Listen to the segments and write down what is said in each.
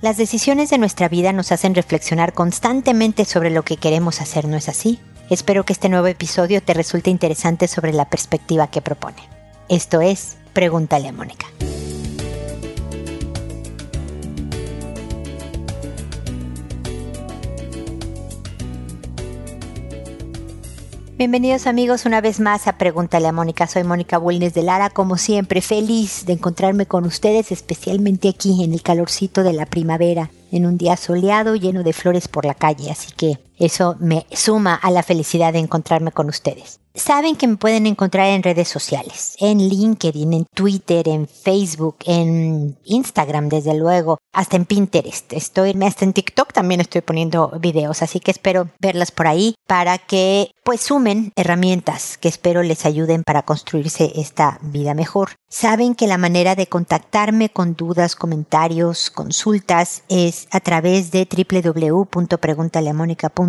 Las decisiones de nuestra vida nos hacen reflexionar constantemente sobre lo que queremos hacer, ¿no es así? Espero que este nuevo episodio te resulte interesante sobre la perspectiva que propone. Esto es Pregúntale a Mónica. Bienvenidos amigos una vez más a Pregúntale a Mónica. Soy Mónica Bulnes de Lara, como siempre, feliz de encontrarme con ustedes, especialmente aquí en el calorcito de la primavera, en un día soleado lleno de flores por la calle, así que eso me suma a la felicidad de encontrarme con ustedes. Saben que me pueden encontrar en redes sociales, en LinkedIn, en Twitter, en Facebook, en Instagram, desde luego, hasta en Pinterest. Estoy, hasta en TikTok también estoy poniendo videos, así que espero verlas por ahí para que pues sumen herramientas que espero les ayuden para construirse esta vida mejor. Saben que la manera de contactarme con dudas, comentarios, consultas es a través de www.preguntaleamónica.com.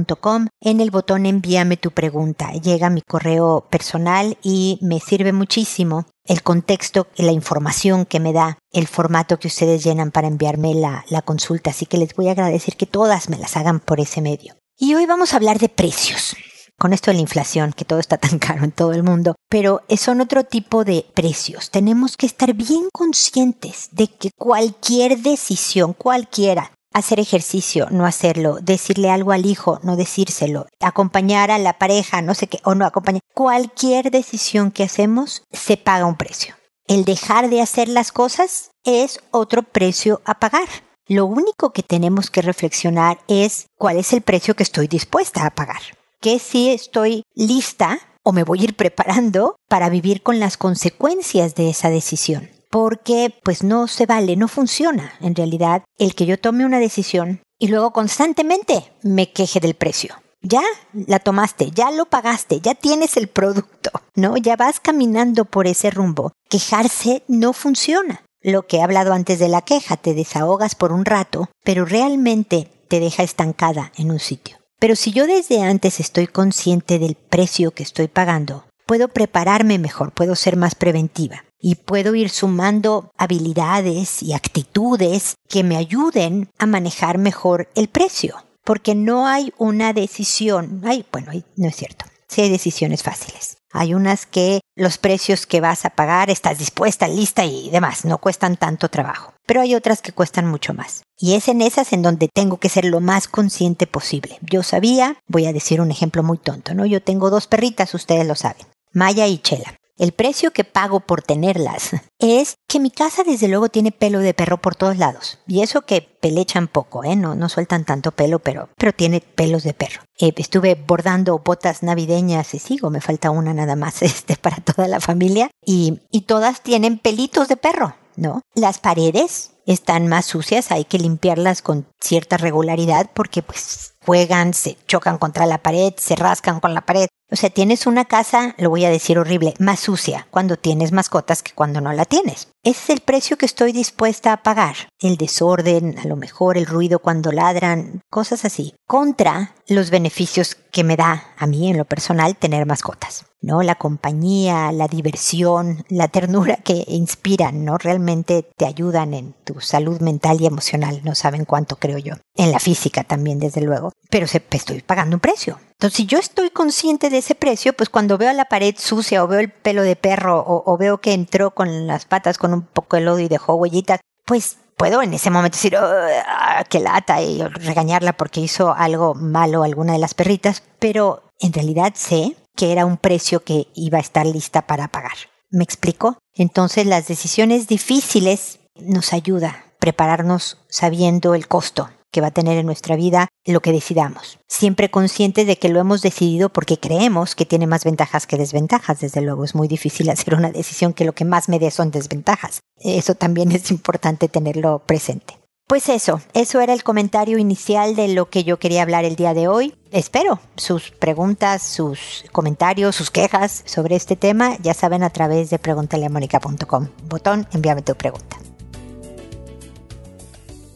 En el botón envíame tu pregunta. Llega mi correo personal y me sirve muchísimo el contexto, la información que me da, el formato que ustedes llenan para enviarme la, la consulta. Así que les voy a agradecer que todas me las hagan por ese medio. Y hoy vamos a hablar de precios con esto de la inflación, que todo está tan caro en todo el mundo, pero son otro tipo de precios. Tenemos que estar bien conscientes de que cualquier decisión, cualquiera, hacer ejercicio, no hacerlo, decirle algo al hijo, no decírselo, acompañar a la pareja, no sé qué, o no acompañar, cualquier decisión que hacemos se paga un precio. El dejar de hacer las cosas es otro precio a pagar. Lo único que tenemos que reflexionar es cuál es el precio que estoy dispuesta a pagar que si estoy lista o me voy a ir preparando para vivir con las consecuencias de esa decisión. Porque pues no se vale, no funciona en realidad el que yo tome una decisión y luego constantemente me queje del precio. Ya la tomaste, ya lo pagaste, ya tienes el producto, ¿no? Ya vas caminando por ese rumbo. Quejarse no funciona. Lo que he hablado antes de la queja, te desahogas por un rato, pero realmente te deja estancada en un sitio. Pero si yo desde antes estoy consciente del precio que estoy pagando, puedo prepararme mejor, puedo ser más preventiva y puedo ir sumando habilidades y actitudes que me ayuden a manejar mejor el precio. Porque no hay una decisión, ay, bueno, no es cierto, sí hay decisiones fáciles. Hay unas que los precios que vas a pagar estás dispuesta, lista y demás, no cuestan tanto trabajo. Pero hay otras que cuestan mucho más. Y es en esas en donde tengo que ser lo más consciente posible. Yo sabía, voy a decir un ejemplo muy tonto, ¿no? Yo tengo dos perritas, ustedes lo saben, Maya y Chela. El precio que pago por tenerlas es que mi casa desde luego tiene pelo de perro por todos lados. Y eso que pelechan poco, ¿eh? No, no sueltan tanto pelo, pero, pero tiene pelos de perro. Eh, estuve bordando botas navideñas y sigo, me falta una nada más este, para toda la familia. Y, y todas tienen pelitos de perro, ¿no? Las paredes están más sucias, hay que limpiarlas con cierta regularidad porque pues juegan, se chocan contra la pared, se rascan con la pared. O sea, tienes una casa, lo voy a decir horrible, más sucia cuando tienes mascotas que cuando no la tienes. Es el precio que estoy dispuesta a pagar. El desorden, a lo mejor el ruido cuando ladran, cosas así. Contra los beneficios que me da a mí en lo personal tener mascotas. ¿No? La compañía, la diversión, la ternura que inspiran, ¿no? Realmente te ayudan en tu salud mental y emocional. No saben cuánto creo yo. En la física también, desde luego. Pero estoy pagando un precio. Entonces, si yo estoy consciente de ese precio, pues cuando veo la pared sucia o veo el pelo de perro o, o veo que entró con las patas con un poco de lodo y dejó huellitas, pues puedo en ese momento decir, oh, qué lata, y regañarla porque hizo algo malo alguna de las perritas, pero en realidad sé que era un precio que iba a estar lista para pagar. ¿Me explico? Entonces las decisiones difíciles nos ayuda a prepararnos sabiendo el costo que va a tener en nuestra vida lo que decidamos. Siempre consciente de que lo hemos decidido porque creemos que tiene más ventajas que desventajas. Desde luego es muy difícil hacer una decisión que lo que más me dé son desventajas. Eso también es importante tenerlo presente. Pues eso, eso era el comentario inicial de lo que yo quería hablar el día de hoy. Espero sus preguntas, sus comentarios, sus quejas sobre este tema, ya saben a través de preguntaleamónica.com. Botón, envíame tu pregunta.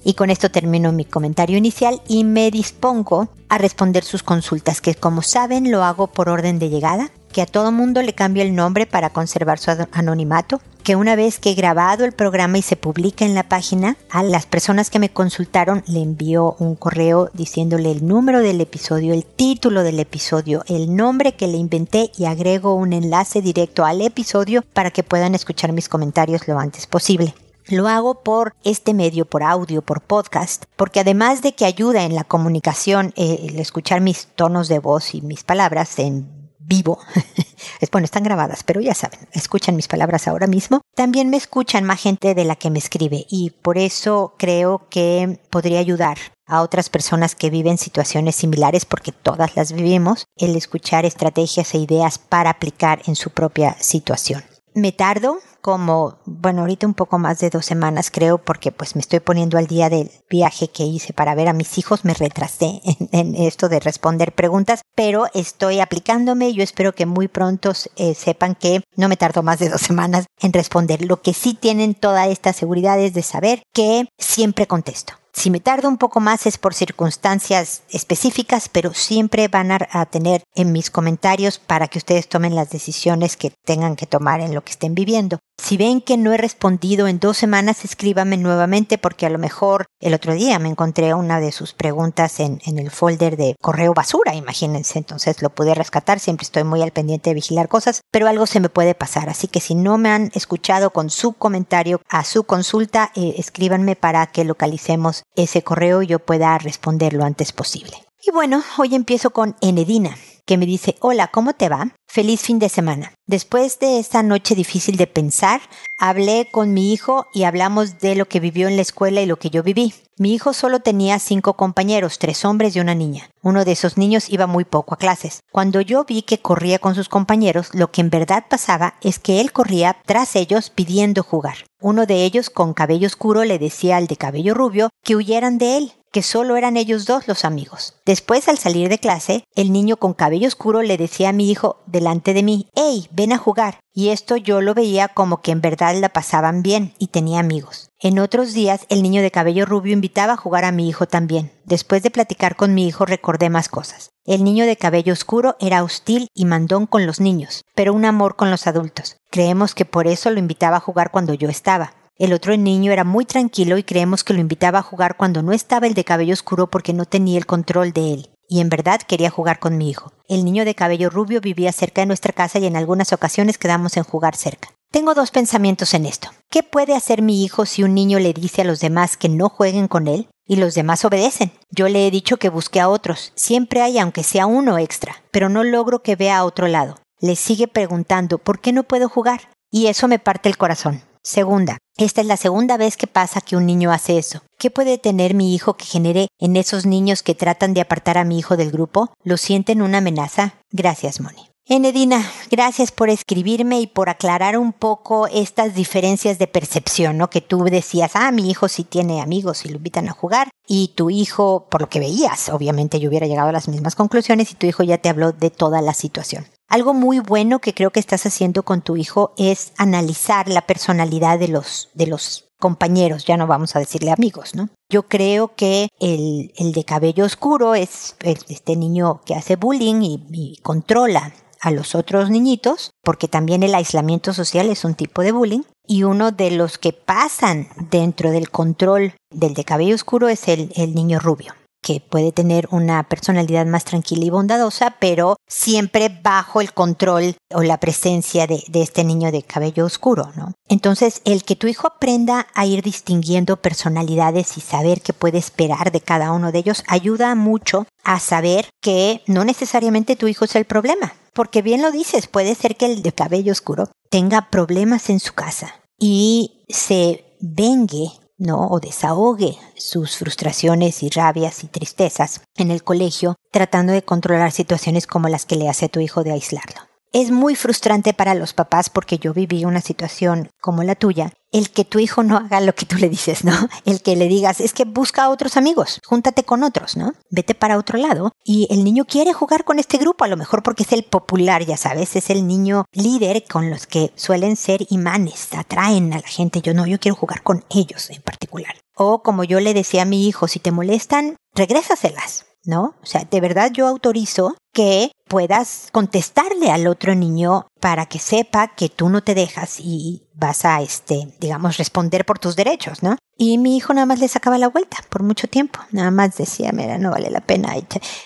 Y con esto termino mi comentario inicial y me dispongo a responder sus consultas, que como saben lo hago por orden de llegada, que a todo mundo le cambio el nombre para conservar su anonimato. que una vez que he grabado el programa y se publica en la página, a las personas que me consultaron le envío un correo diciéndole el número del episodio, el título del episodio, el nombre que le inventé y agrego un enlace directo al episodio para que puedan escuchar mis comentarios lo antes posible. Lo hago por este medio, por audio, por podcast, porque además de que ayuda en la comunicación, eh, el escuchar mis tonos de voz y mis palabras en vivo, es bueno, están grabadas, pero ya saben, escuchan mis palabras ahora mismo, también me escuchan más gente de la que me escribe y por eso creo que podría ayudar a otras personas que viven situaciones similares, porque todas las vivimos, el escuchar estrategias e ideas para aplicar en su propia situación. Me tardo como, bueno, ahorita un poco más de dos semanas creo, porque pues me estoy poniendo al día del viaje que hice para ver a mis hijos, me retrasé en, esto de responder preguntas, pero estoy aplicándome, yo espero que muy pronto eh, sepan que no me tardo más de dos semanas en responder. Lo que sí tienen toda esta seguridad es de saber que siempre contesto. Si me tardo un poco más es por circunstancias específicas, pero siempre van a, tener en mis comentarios para que ustedes tomen las decisiones que tengan que tomar en lo que estén viviendo. Si ven que no he respondido en dos semanas, escríbame nuevamente porque a lo mejor el otro día me encontré una de sus preguntas en, el folder de correo basura, imagínense, entonces lo pude rescatar, siempre estoy muy al pendiente de vigilar cosas, pero algo se me puede pasar, así que si no me han escuchado con su comentario a su consulta, eh, escríbanme para que localicemos ese correo y yo pueda responder lo antes posible. Y bueno, hoy empiezo con Enedina que me dice, hola, ¿cómo te va? Feliz fin de semana. Después de esta noche difícil de pensar, hablé con mi hijo y hablamos de lo que vivió en la escuela y lo que yo viví. Mi hijo solo tenía cinco compañeros, tres hombres y una niña. Uno de esos niños iba muy poco a clases. Cuando yo vi que corría con sus compañeros, lo que en verdad pasaba es que él corría tras ellos pidiendo jugar. Uno de ellos, con cabello oscuro, le decía al de cabello rubio que huyeran de él, que solo eran ellos dos los amigos. Después, al salir de clase, el niño con cabello oscuro le decía a mi hijo delante de mí, ¡Ey, ven a jugar! Y esto yo lo veía como que en verdad la pasaban bien y tenía amigos. En otros días, el niño de cabello rubio invitaba a jugar a mi hijo también. Después de platicar con mi hijo, recordé más cosas. El niño de cabello oscuro era hostil y mandón con los niños, pero un amor con los adultos. Creemos que por eso lo invitaba a jugar cuando yo estaba. El otro niño era muy tranquilo y creemos que lo invitaba a jugar cuando no estaba el de cabello oscuro porque no tenía el control de él. Y en verdad quería jugar con mi hijo. El niño de cabello rubio vivía cerca de nuestra casa y en algunas ocasiones quedamos en jugar cerca. Tengo dos pensamientos en esto. ¿Qué puede hacer mi hijo si un niño le dice a los demás que no jueguen con él? Y los demás obedecen. Yo le he dicho que busque a otros. Siempre hay aunque sea uno extra, pero no logro que vea a otro lado. Le sigue preguntando ¿por qué no puedo jugar? Y eso me parte el corazón. Segunda, esta es la segunda vez que pasa que un niño hace eso. ¿Qué puede tener mi hijo que genere en esos niños que tratan de apartar a mi hijo del grupo? ¿Lo sienten una amenaza? Gracias, Moni. Enedina, gracias por escribirme y por aclarar un poco estas diferencias de percepción, ¿no? Que tú decías, ah, mi hijo sí tiene amigos y lo invitan a jugar, y tu hijo, por lo que veías, obviamente yo hubiera llegado a las mismas conclusiones y tu hijo ya te habló de toda la situación. Algo muy bueno que creo que estás haciendo con tu hijo es analizar la personalidad de los, de los compañeros, ya no vamos a decirle amigos, ¿no? Yo creo que el, el de cabello oscuro es este niño que hace bullying y, controla a los otros niñitos, porque también el aislamiento social es un tipo de bullying, y uno de los que pasan dentro del control del de cabello oscuro es el, el niño rubio que puede tener una personalidad más tranquila y bondadosa, pero siempre bajo el control o la presencia de, este niño de cabello oscuro, ¿no? Entonces, el que tu hijo aprenda a ir distinguiendo personalidades y saber qué puede esperar de cada uno de ellos ayuda mucho a saber que no necesariamente tu hijo es el problema. Porque bien lo dices, puede ser que el de cabello oscuro tenga problemas en su casa y se vengue ¿no? o desahogue sus frustraciones y rabias y tristezas en el colegio, tratando de controlar situaciones como las que le hace a tu hijo de aislarlo. Es muy frustrante para los papás porque yo viví una situación como la tuya, el que tu hijo no haga lo que tú le dices, ¿no? El que le digas, es que busca a otros amigos, júntate con otros, ¿no? Vete para otro lado. Y el niño quiere jugar con este grupo, a lo mejor porque es el popular, ya sabes, es el niño líder con los que suelen ser imanes, atraen a la gente. Yo no, yo quiero jugar con ellos en particular. O como yo le decía a mi hijo, si te molestan, regrésaselas. ¿No? O sea, de verdad yo autorizo que puedas contestarle al otro niño para que sepa que tú no te dejas y vas a, este, digamos, responder por tus derechos, ¿no? Y mi hijo nada más le sacaba la vuelta por mucho tiempo, nada más decía, mira, no vale la pena.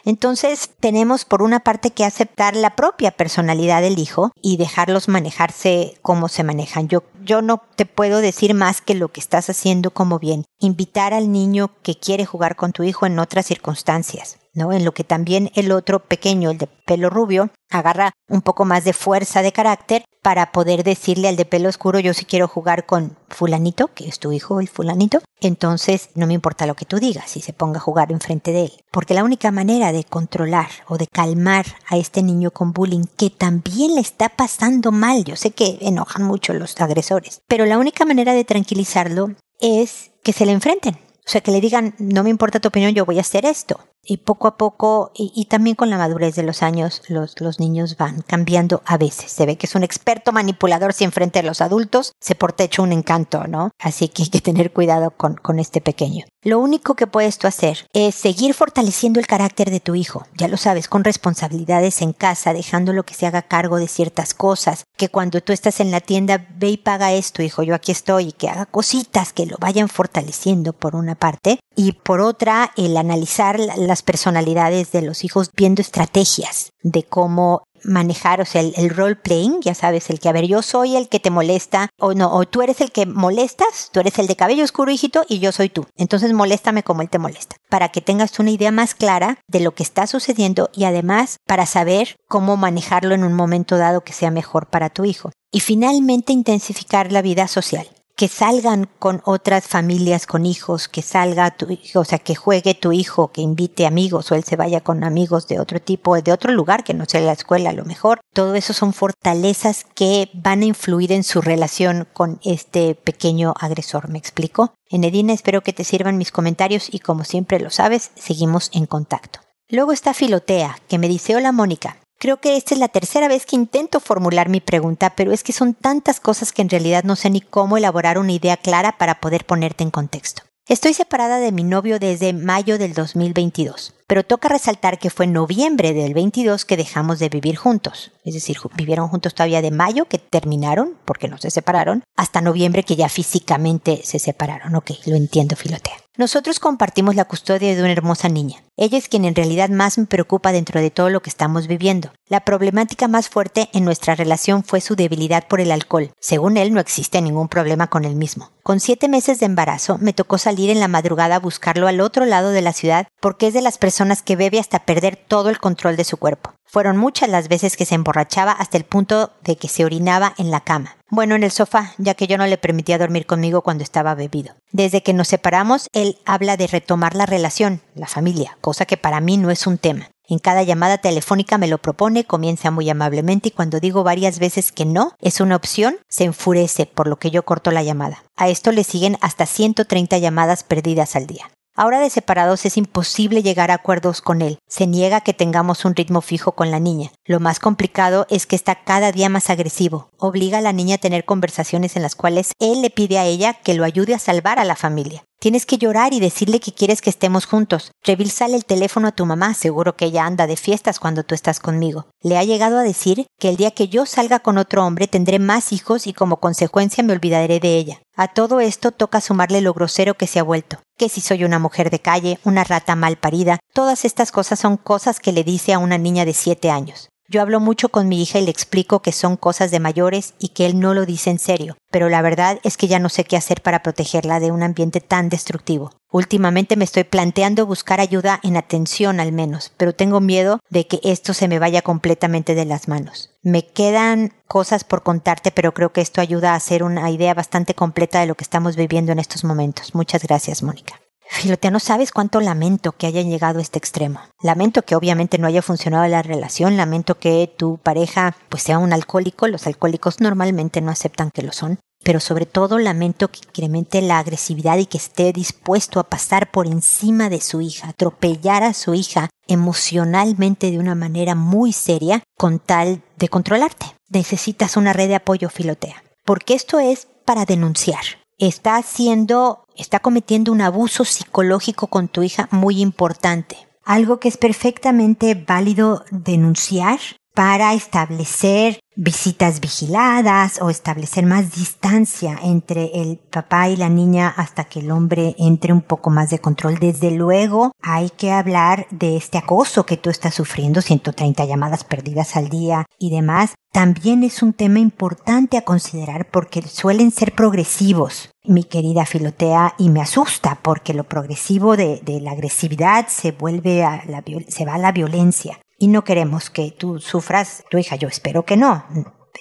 Entonces tenemos por una parte que aceptar la propia personalidad del hijo y dejarlos manejarse como se manejan. Yo, yo no te puedo decir más que lo que estás haciendo como bien. Invitar al niño que quiere jugar con tu hijo en otras circunstancias. ¿no? En lo que también el otro pequeño, el de pelo rubio, agarra un poco más de fuerza de carácter para poder decirle al de pelo oscuro yo si quiero jugar con fulanito, que es tu hijo el fulanito, entonces no me importa lo que tú digas si se ponga a jugar enfrente de él. Porque la única manera de controlar o de calmar a este niño con bullying que también le está pasando mal, yo sé que enojan mucho los agresores, pero la única manera de tranquilizarlo es que se le enfrenten. O sea, que le digan, no me importa tu opinión, yo voy a hacer esto y poco a poco, y, también con la madurez de los años, los, los, niños van cambiando a veces. Se ve que es un experto manipulador si enfrente a los adultos, se porta hecho un encanto, ¿no? Así que hay que tener cuidado con, con este pequeño. Lo único que puedes tú hacer es seguir fortaleciendo el carácter de tu hijo, ya lo sabes, con responsabilidades en casa, dejándolo que se haga cargo de ciertas cosas, que cuando tú estás en la tienda, ve y paga esto, hijo, yo aquí estoy, y que haga cositas que lo vayan fortaleciendo por una parte, y por otra, el analizar las personalidades de los hijos viendo estrategias de cómo manejar, o sea, el, role playing, ya sabes, el que, a ver, yo soy el que te molesta, o no, o tú eres el que molestas, tú eres el de cabello oscuro, hijito, y yo soy tú. Entonces moléstame como él te molesta, para que tengas una idea más clara de lo que está sucediendo y además para saber cómo manejarlo en un momento dado que sea mejor para tu hijo. Y finalmente intensificar la vida social que salgan con otras familias con hijos, que salga tu hijo, o sea, que juegue tu hijo, que invite amigos o él se vaya con amigos de otro tipo, de otro lugar que no sea la escuela a lo mejor. Todo eso son fortalezas que van a influir en su relación con este pequeño agresor, ¿me explico? En Edina espero que te sirvan mis comentarios y como siempre lo sabes, seguimos en contacto. Luego está Filotea, que me dice, hola Mónica, Creo que esta es la tercera vez que intento formular mi pregunta, pero es que son tantas cosas que en realidad no sé ni cómo elaborar una idea clara para poder ponerte en contexto. Estoy separada de mi novio desde mayo del 2022, pero toca resaltar que fue en noviembre del 22 que dejamos de vivir juntos. Es decir, vivieron juntos todavía de mayo, que terminaron, porque no se separaron, hasta noviembre que ya físicamente se separaron. Ok, lo entiendo, Filotea. Nosotros compartimos la custodia de una hermosa niña. Ella es quien en realidad más me preocupa dentro de todo lo que estamos viviendo. La problemática más fuerte en nuestra relación fue su debilidad por el alcohol. Según él, no existe ningún problema con él mismo. Con siete meses de embarazo, me tocó salir en la madrugada a buscarlo al otro lado de la ciudad porque es de las personas que bebe hasta perder todo el control de su cuerpo. Fueron muchas las veces que se emborrachaba hasta el punto de que se orinaba en la cama. Bueno, en el sofá, ya que yo no le permitía dormir conmigo cuando estaba bebido. Desde que nos separamos, él habla de retomar la relación, la familia, cosa que para mí no es un tema. En cada llamada telefónica me lo propone, comienza muy amablemente y cuando digo varias veces que no es una opción, se enfurece, por lo que yo corto la llamada. A esto le siguen hasta 130 llamadas perdidas al día. Ahora de separados es imposible llegar a acuerdos con él. Se niega que tengamos un ritmo fijo con la niña. Lo más complicado es que está cada día más agresivo. Obliga a la niña a tener conversaciones en las cuales él le pide a ella que lo ayude a salvar a la familia. Tienes que llorar y decirle que quieres que estemos juntos. Revísale el teléfono a tu mamá, seguro que ella anda de fiestas cuando tú estás conmigo. Le ha llegado a decir que el día que yo salga con otro hombre tendré más hijos y como consecuencia me olvidaré de ella. A todo esto toca sumarle lo grosero que se ha vuelto. Que si soy una mujer de calle, una rata mal parida, todas estas cosas son cosas que le dice a una niña de siete años. Yo hablo mucho con mi hija y le explico que son cosas de mayores y que él no lo dice en serio, pero la verdad es que ya no sé qué hacer para protegerla de un ambiente tan destructivo. Últimamente me estoy planteando buscar ayuda en atención al menos, pero tengo miedo de que esto se me vaya completamente de las manos. Me quedan cosas por contarte, pero creo que esto ayuda a hacer una idea bastante completa de lo que estamos viviendo en estos momentos. Muchas gracias, Mónica. Filotea, no sabes cuánto lamento que hayan llegado a este extremo. Lamento que obviamente no haya funcionado la relación, lamento que tu pareja pues sea un alcohólico, los alcohólicos normalmente no aceptan que lo son, pero sobre todo lamento que incremente la agresividad y que esté dispuesto a pasar por encima de su hija, atropellar a su hija emocionalmente de una manera muy seria con tal de controlarte. Necesitas una red de apoyo, Filotea, porque esto es para denunciar está haciendo, está cometiendo un abuso psicológico con tu hija muy importante. algo que es perfectamente válido denunciar para establecer visitas vigiladas o establecer más distancia entre el papá y la niña hasta que el hombre entre un poco más de control. Desde luego hay que hablar de este acoso que tú estás sufriendo, 130 llamadas perdidas al día y demás. También es un tema importante a considerar porque suelen ser progresivos, mi querida Filotea, y me asusta porque lo progresivo de, la agresividad se vuelve a la, se va a la violencia y no queremos que tú sufras, tu hija, yo espero que no,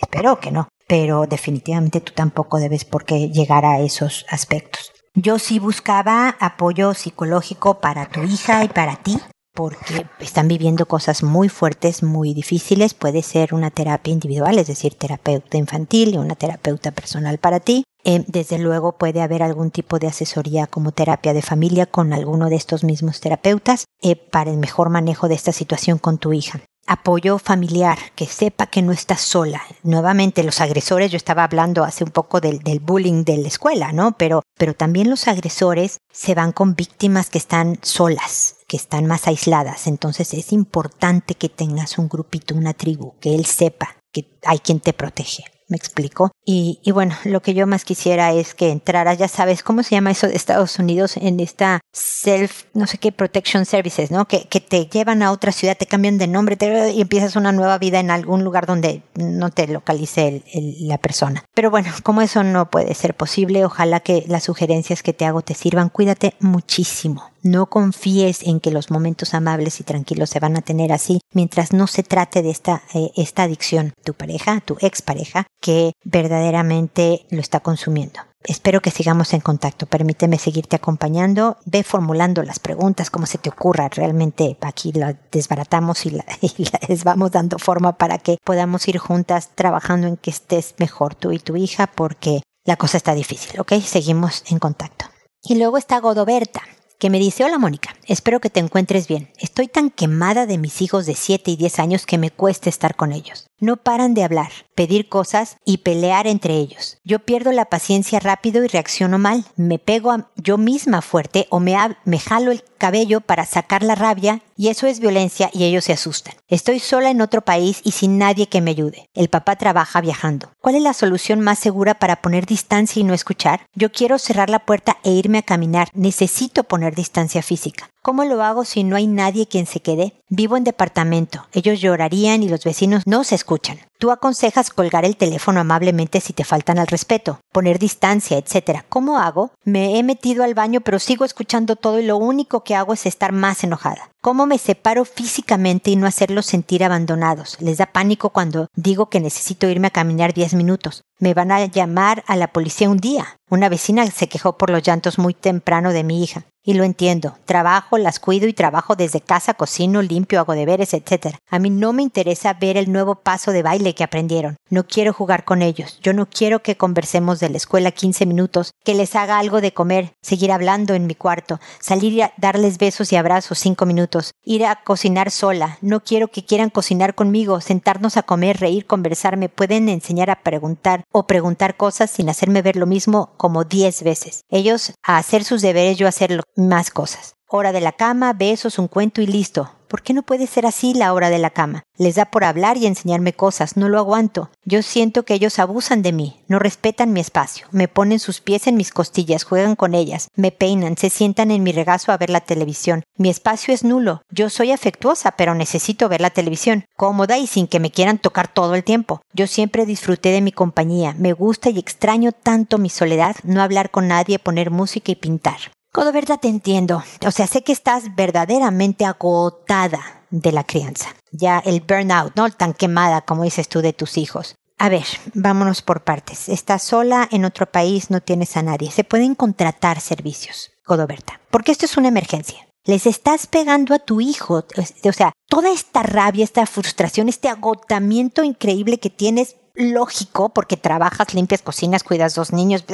espero que no, pero definitivamente tú tampoco debes por qué llegar a esos aspectos. Yo sí buscaba apoyo psicológico para tu hija y para ti, porque están viviendo cosas muy fuertes, muy difíciles. Puede ser una terapia individual, es decir, terapeuta infantil y una terapeuta personal para ti. Eh, desde luego puede haber algún tipo de asesoría como terapia de familia con alguno de estos mismos terapeutas eh, para el mejor manejo de esta situación con tu hija apoyo familiar, que sepa que no estás sola. Nuevamente, los agresores, yo estaba hablando hace un poco del, del, bullying de la escuela, ¿no? Pero, pero también los agresores se van con víctimas que están solas, que están más aisladas. Entonces es importante que tengas un grupito, una tribu, que él sepa que hay quien te protege me explico. Y, y, bueno, lo que yo más quisiera es que entraras, ya sabes, ¿cómo se llama eso de Estados Unidos? En esta self, no sé qué, protection services, ¿no? Que, que te llevan a otra ciudad, te cambian de nombre te, y empiezas una nueva vida en algún lugar donde no te localice el, la persona. Pero bueno, como eso no puede ser posible, ojalá que las sugerencias que te hago te sirvan. Cuídate muchísimo. No confíes en que los momentos amables y tranquilos se van a tener así mientras no se trate de esta, eh, esta adicción, tu pareja, tu expareja, que verdaderamente lo está consumiendo. Espero que sigamos en contacto. Permíteme seguirte acompañando. Ve formulando las preguntas como se te ocurra. Realmente aquí la desbaratamos y, y les vamos dando forma para que podamos ir juntas trabajando en que estés mejor tú y tu hija porque la cosa está difícil, ¿ok? Seguimos en contacto. Y luego está Godoberta que me dice, hola Mónica, espero que te encuentres bien. Estoy tan quemada de mis hijos de 7 y 10 años que me cuesta estar con ellos. No paran de hablar, pedir cosas y pelear entre ellos. Yo pierdo la paciencia rápido y reacciono mal. Me pego yo misma fuerte o me, me jalo el cabello para sacar la rabia y eso es violencia y ellos se asustan. Estoy sola en otro país y sin nadie que me ayude. El papá trabaja viajando. ¿Cuál es la solución más segura para poner distancia y no escuchar? Yo quiero cerrar la puerta e irme a caminar. Necesito poner distancia física. ¿Cómo lo hago si no hay nadie quien se quede? Vivo en departamento. Ellos llorarían y los vecinos no se escuchan. Tú aconsejas colgar el teléfono amablemente si te faltan al respeto, poner distancia, etc. ¿Cómo hago? Me he metido al baño pero sigo escuchando todo y lo único que hago es estar más enojada. ¿Cómo me separo físicamente y no hacerlos sentir abandonados? Les da pánico cuando digo que necesito irme a caminar 10 minutos. Me van a llamar a la policía un día. Una vecina se quejó por los llantos muy temprano de mi hija. Y lo entiendo. Trabajo, las cuido y trabajo desde casa, cocino, limpio, hago deberes, etc. A mí no me interesa ver el nuevo paso de baile que aprendieron. No quiero jugar con ellos. Yo no quiero que conversemos de la escuela 15 minutos, que les haga algo de comer, seguir hablando en mi cuarto, salir a darles besos y abrazos 5 minutos, ir a cocinar sola. No quiero que quieran cocinar conmigo, sentarnos a comer, reír, conversar. Me pueden enseñar a preguntar o preguntar cosas sin hacerme ver lo mismo como 10 veces. Ellos a hacer sus deberes, yo a hacerlo más cosas. Hora de la cama, besos, un cuento y listo. ¿Por qué no puede ser así la hora de la cama? Les da por hablar y enseñarme cosas, no lo aguanto. Yo siento que ellos abusan de mí, no respetan mi espacio, me ponen sus pies en mis costillas, juegan con ellas, me peinan, se sientan en mi regazo a ver la televisión. Mi espacio es nulo. Yo soy afectuosa, pero necesito ver la televisión, cómoda y sin que me quieran tocar todo el tiempo. Yo siempre disfruté de mi compañía, me gusta y extraño tanto mi soledad, no hablar con nadie, poner música y pintar. Codo verdad te entiendo. O sea, sé que estás verdaderamente agotada de la crianza. Ya el burnout, ¿no? Tan quemada como dices tú de tus hijos. A ver, vámonos por partes. Estás sola en otro país, no tienes a nadie. Se pueden contratar servicios, Codoberta, porque esto es una emergencia. Les estás pegando a tu hijo, o sea, toda esta rabia, esta frustración, este agotamiento increíble que tienes lógico, porque trabajas, limpias, cocinas, cuidas dos niños,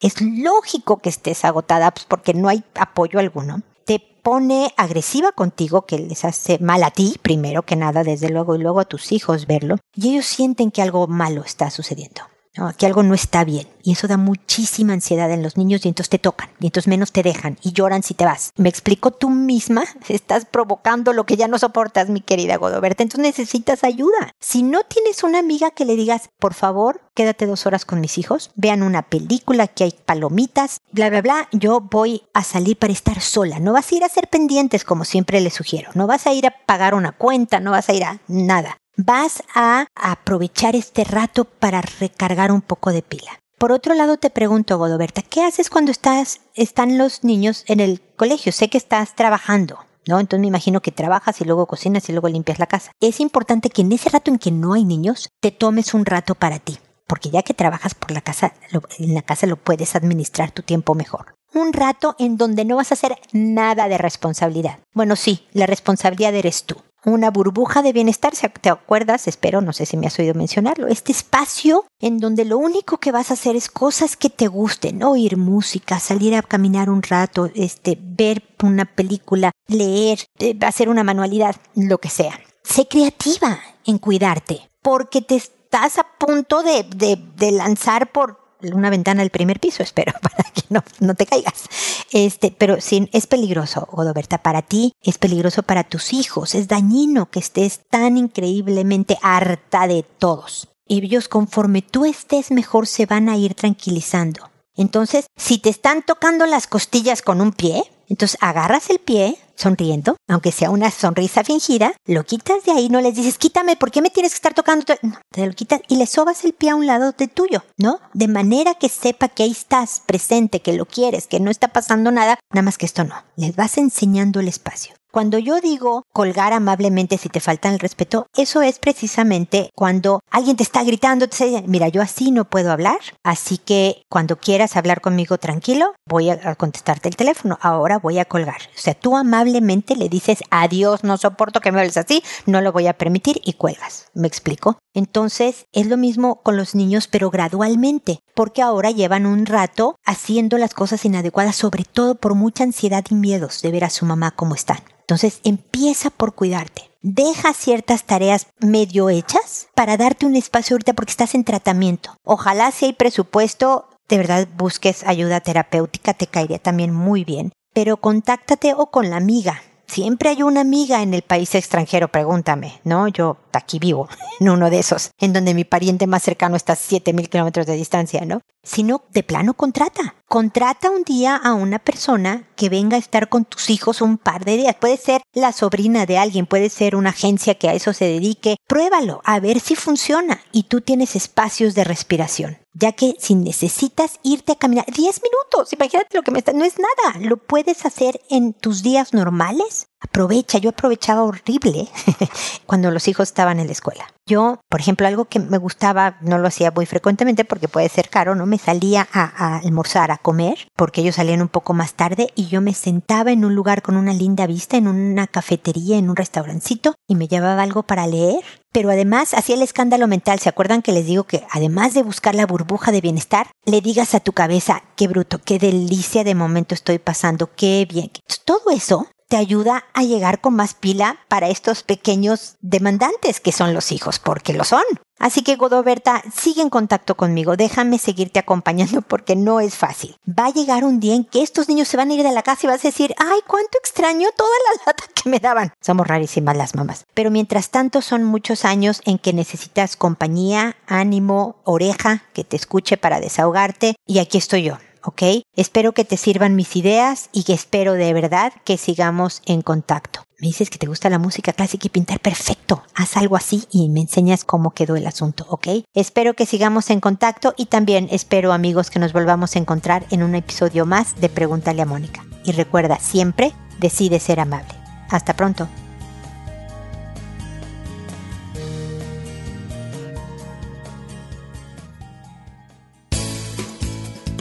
es lógico que estés agotada pues, porque no hay apoyo alguno. Te pone agresiva contigo, que les hace mal a ti, primero que nada, desde luego, y luego a tus hijos verlo, y ellos sienten que algo malo está sucediendo. Que algo no está bien. Y eso da muchísima ansiedad en los niños y entonces te tocan y entonces menos te dejan y lloran si te vas. Me explico, tú misma estás provocando lo que ya no soportas, mi querida Godoberta. Entonces necesitas ayuda. Si no tienes una amiga que le digas, por favor, quédate dos horas con mis hijos, vean una película, que hay palomitas, bla, bla, bla, yo voy a salir para estar sola. No vas a ir a ser pendientes como siempre les sugiero. No vas a ir a pagar una cuenta, no vas a ir a nada vas a aprovechar este rato para recargar un poco de pila. Por otro lado, te pregunto, Godoberta, ¿qué haces cuando estás, están los niños en el colegio? Sé que estás trabajando, ¿no? Entonces me imagino que trabajas y luego cocinas y luego limpias la casa. Es importante que en ese rato en que no hay niños, te tomes un rato para ti, porque ya que trabajas por la casa, en la casa lo puedes administrar tu tiempo mejor. Un rato en donde no vas a hacer nada de responsabilidad. Bueno, sí, la responsabilidad eres tú una burbuja de bienestar, ¿te acuerdas? Espero, no sé si me has oído mencionarlo, este espacio en donde lo único que vas a hacer es cosas que te gusten, oír música, salir a caminar un rato, este, ver una película, leer, eh, hacer una manualidad, lo que sea. Sé creativa en cuidarte, porque te estás a punto de, de lanzar por una ventana del primer piso, espero, para que no, no te caigas. Este, pero sí, es peligroso, Godoberta, para ti, es peligroso para tus hijos, es dañino que estés tan increíblemente harta de todos. Y ellos, conforme tú estés mejor, se van a ir tranquilizando. Entonces, si te están tocando las costillas con un pie, entonces agarras el pie, sonriendo, aunque sea una sonrisa fingida, lo quitas de ahí, no les dices, quítame, ¿por qué me tienes que estar tocando? Te lo quitas y le sobas el pie a un lado de tuyo, ¿no? De manera que sepa que ahí estás presente, que lo quieres, que no está pasando nada, nada más que esto no. Les vas enseñando el espacio. Cuando yo digo colgar amablemente si te faltan el respeto, eso es precisamente cuando alguien te está gritando, te dice, mira, yo así no puedo hablar, así que cuando quieras hablar conmigo tranquilo, voy a contestarte el teléfono, ahora voy a colgar. O sea, tú amablemente le dices, adiós, no soporto que me hables así, no lo voy a permitir y cuelgas. ¿Me explico? Entonces, es lo mismo con los niños, pero gradualmente, porque ahora llevan un rato haciendo las cosas inadecuadas, sobre todo por mucha ansiedad y miedos de ver a su mamá como están. Entonces empieza por cuidarte. Deja ciertas tareas medio hechas para darte un espacio ahorita porque estás en tratamiento. Ojalá si hay presupuesto, de verdad busques ayuda terapéutica, te caería también muy bien. Pero contáctate o con la amiga, Siempre hay una amiga en el país extranjero, pregúntame, ¿no? Yo aquí vivo, en uno de esos, en donde mi pariente más cercano está a 7000 kilómetros de distancia, ¿no? Sino de plano contrata. Contrata un día a una persona que venga a estar con tus hijos un par de días. Puede ser la sobrina de alguien, puede ser una agencia que a eso se dedique. Pruébalo, a ver si funciona y tú tienes espacios de respiración ya que si necesitas irte a caminar 10 minutos, imagínate lo que me está, no es nada, lo puedes hacer en tus días normales. Aprovecha, yo aprovechaba horrible cuando los hijos estaban en la escuela. Yo, por ejemplo, algo que me gustaba, no lo hacía muy frecuentemente porque puede ser caro, ¿no? Me salía a, almorzar, a comer, porque ellos salían un poco más tarde y yo me sentaba en un lugar con una linda vista, en una cafetería, en un restaurancito y me llevaba algo para leer pero además hacía el escándalo mental. ¿Se acuerdan que les digo que además de buscar la burbuja de bienestar, le digas a tu cabeza, qué bruto, qué delicia de momento estoy pasando, qué bien. Todo eso te ayuda a llegar con más pila para estos pequeños demandantes que son los hijos, porque lo son. Así que Godoberta, sigue en contacto conmigo, déjame seguirte acompañando porque no es fácil. Va a llegar un día en que estos niños se van a ir de la casa y vas a decir, ay, cuánto extraño toda la lata que me daban. Somos rarísimas las mamás. Pero mientras tanto son muchos años en que necesitas compañía, ánimo, oreja, que te escuche para desahogarte y aquí estoy yo ¿ok? Espero que te sirvan mis ideas y que espero de verdad que sigamos en contacto. Me dices que te gusta la música clásica y pintar perfecto. Haz algo así y me enseñas cómo quedó el asunto, ¿ok? Espero que sigamos en contacto y también espero amigos que nos volvamos a encontrar en un episodio más de Pregúntale a Mónica. Y recuerda, siempre decide ser amable. Hasta pronto.